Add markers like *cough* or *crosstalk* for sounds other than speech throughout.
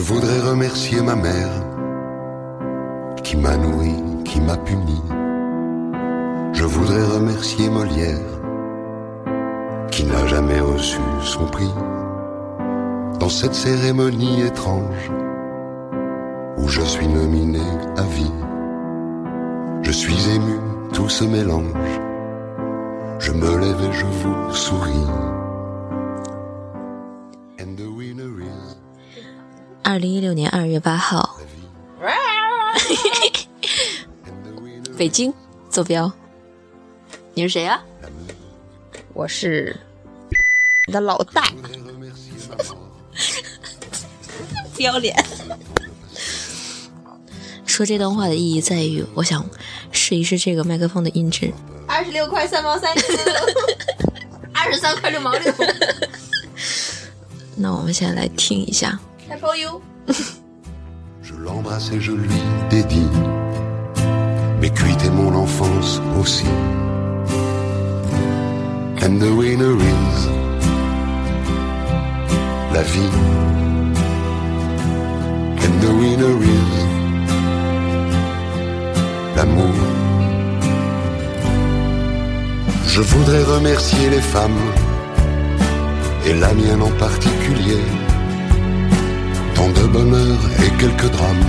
voudrais remercier ma mère qui m'a nourri, qui m'a puni. Je voudrais remercier Molière qui n'a jamais reçu son prix. Dans cette cérémonie étrange où je suis nominé à vie, je suis ému, tout se mélange. Je me lève et je vous souris. 二零一六年二月八号，*laughs* 北京坐标。你是谁呀、我是你的老大. *laughs* 不要脸。说这段话的意义在于，我想试一试这个麦克风的音质。二十六块三毛三，*laughs* 二十三块六毛六那我们现在来听一下。，Apple U。*laughs* Je l'embrasse et je lui dédie mes cuites et mon enfance aussi. And the winner is la vie. And the winner is l'amour. Je voudrais remercier les femmes et la mienne en particulier bonheur et quelques drames.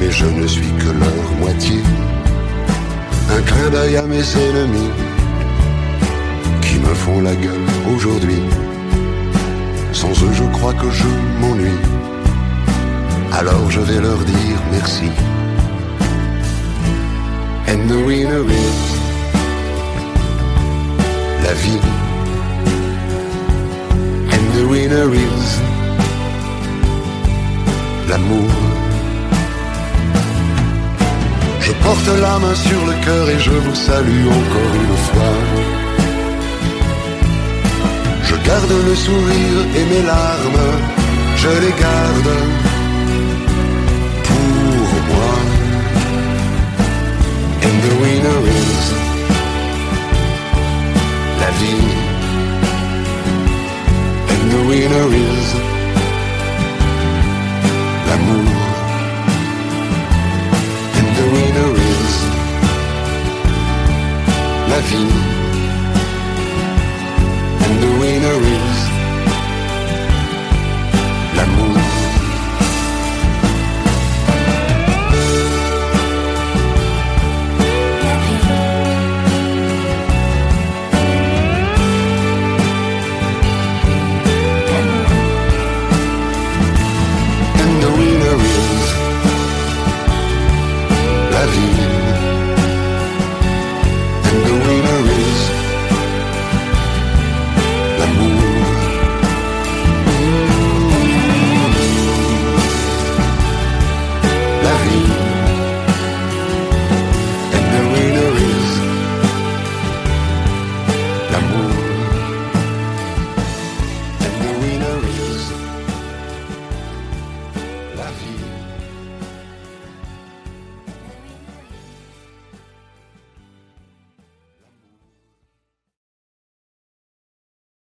Mais je ne suis que leur moitié. Un clin d'œil à mes ennemis qui me font la gueule aujourd'hui. Sans eux, je crois que je m'ennuie. Alors je vais leur dire merci. And the winner is la vie. And the winner is Je porte la main sur le cœur et je vous salue encore une fois. Je garde le sourire et mes larmes, je les garde pour moi. And the winner is la vie. And the winner is vie